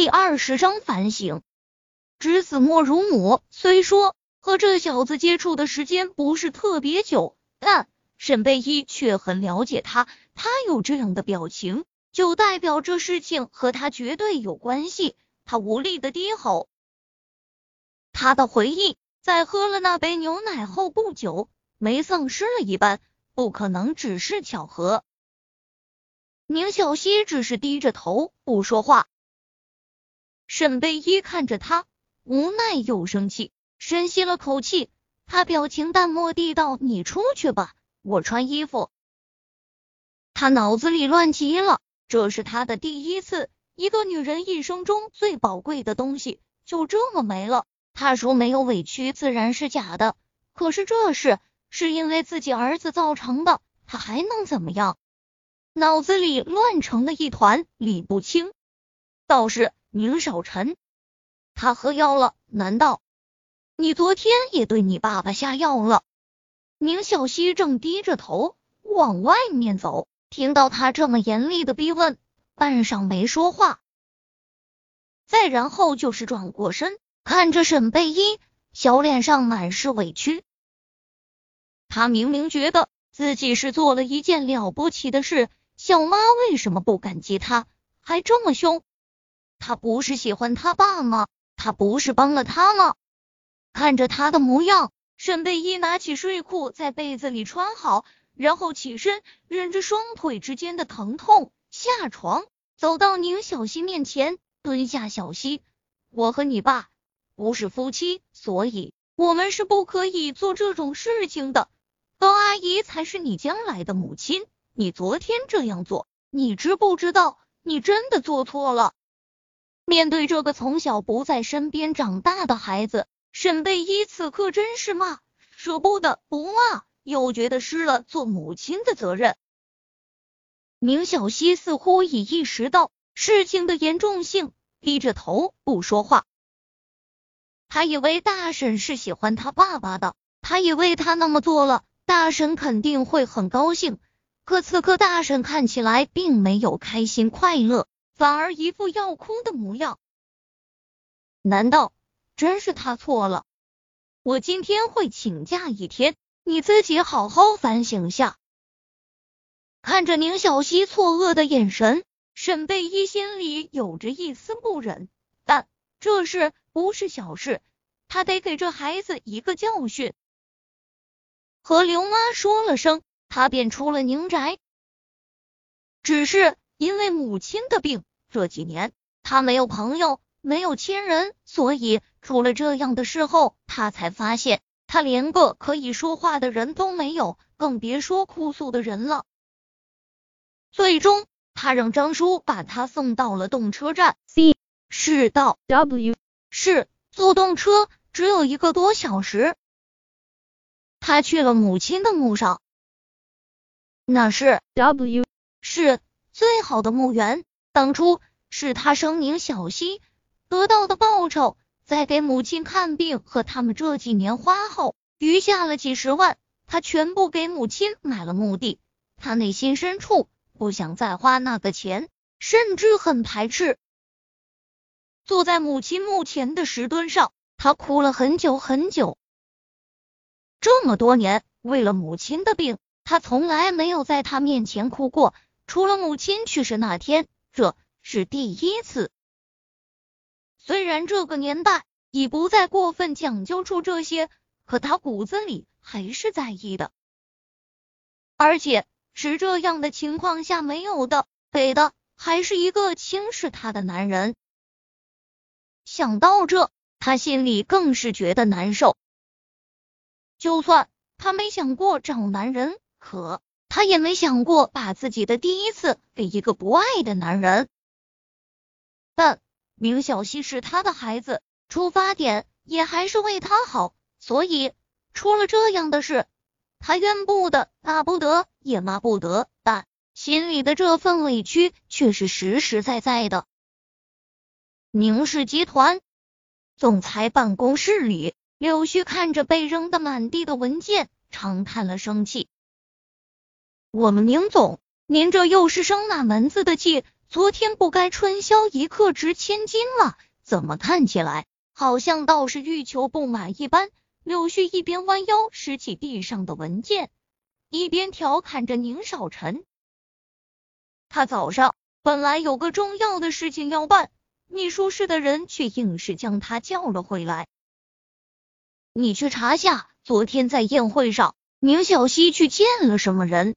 第二十章反省。知子莫如母。虽说和这小子接触的时间不是特别久，但沈贝依却很了解他。他有这样的表情，就代表这事情和他绝对有关系。他无力的低吼。他的回忆在喝了那杯牛奶后不久，没丧失了一般，不可能只是巧合。宁小溪只是低着头不说话。沈贝依看着他，无奈又生气，深吸了口气，他表情淡漠地道：“你出去吧，我穿衣服。”他脑子里乱极了，这是他的第一次，一个女人一生中最宝贵的东西就这么没了。他说没有委屈，自然是假的，可是这事是因为自己儿子造成的，他还能怎么样？脑子里乱成了一团，理不清。倒是。宁少臣，他喝药了？难道你昨天也对你爸爸下药了？宁小溪正低着头往外面走，听到他这么严厉的逼问，半晌没说话。再然后就是转过身，看着沈贝依，小脸上满是委屈。他明明觉得自己是做了一件了不起的事，小妈为什么不感激他，还这么凶？他不是喜欢他爸吗？他不是帮了他吗？看着他的模样，沈贝依拿起睡裤在被子里穿好，然后起身，忍着双腿之间的疼痛下床，走到宁小溪面前，蹲下。小溪，我和你爸不是夫妻，所以我们是不可以做这种事情的。高阿姨才是你将来的母亲，你昨天这样做，你知不知道？你真的做错了。面对这个从小不在身边长大的孩子，沈贝依此刻真是骂，舍不得不骂，又觉得失了做母亲的责任。明小溪似乎已意识到事情的严重性，低着头不说话。他以为大婶是喜欢他爸爸的，他以为他那么做了，大婶肯定会很高兴。可此刻大婶看起来并没有开心快乐。反而一副要哭的模样，难道真是他错了？我今天会请假一天，你自己好好反省下。看着宁小溪错愕的眼神，沈贝依心里有着一丝不忍，但这事不是小事，他得给这孩子一个教训。和刘妈说了声，他便出了宁宅，只是因为母亲的病。这几年他没有朋友，没有亲人，所以出了这样的事后，他才发现他连个可以说话的人都没有，更别说哭诉的人了。最终，他让张叔把他送到了动车站 C 市到 W 市，坐动车只有一个多小时。他去了母亲的墓上，那是 W 是最好的墓园。当初是他生宁小溪得到的报酬，在给母亲看病和他们这几年花后，余下了几十万，他全部给母亲买了墓地。他内心深处不想再花那个钱，甚至很排斥。坐在母亲墓前的石墩上，他哭了很久很久。这么多年，为了母亲的病，他从来没有在他面前哭过，除了母亲去世那天。这是第一次。虽然这个年代已不再过分讲究出这些，可他骨子里还是在意的。而且是这样的情况下没有的，给的还是一个轻视他的男人。想到这，他心里更是觉得难受。就算他没想过找男人，可。他也没想过把自己的第一次给一个不爱的男人，但明小溪是他的孩子，出发点也还是为他好，所以出了这样的事，他怨不得，打不得，也骂不得，但心里的这份委屈却是实实在在的。宁氏集团总裁办公室里，柳絮看着被扔的满地的文件，长叹了声气。我们宁总，您这又是生哪门子的气？昨天不该春宵一刻值千金了？怎么看起来好像倒是欲求不满一般？柳絮一边弯腰拾起地上的文件，一边调侃着宁少臣。他早上本来有个重要的事情要办，秘书室的人却硬是将他叫了回来。你去查下，昨天在宴会上，宁小溪去见了什么人？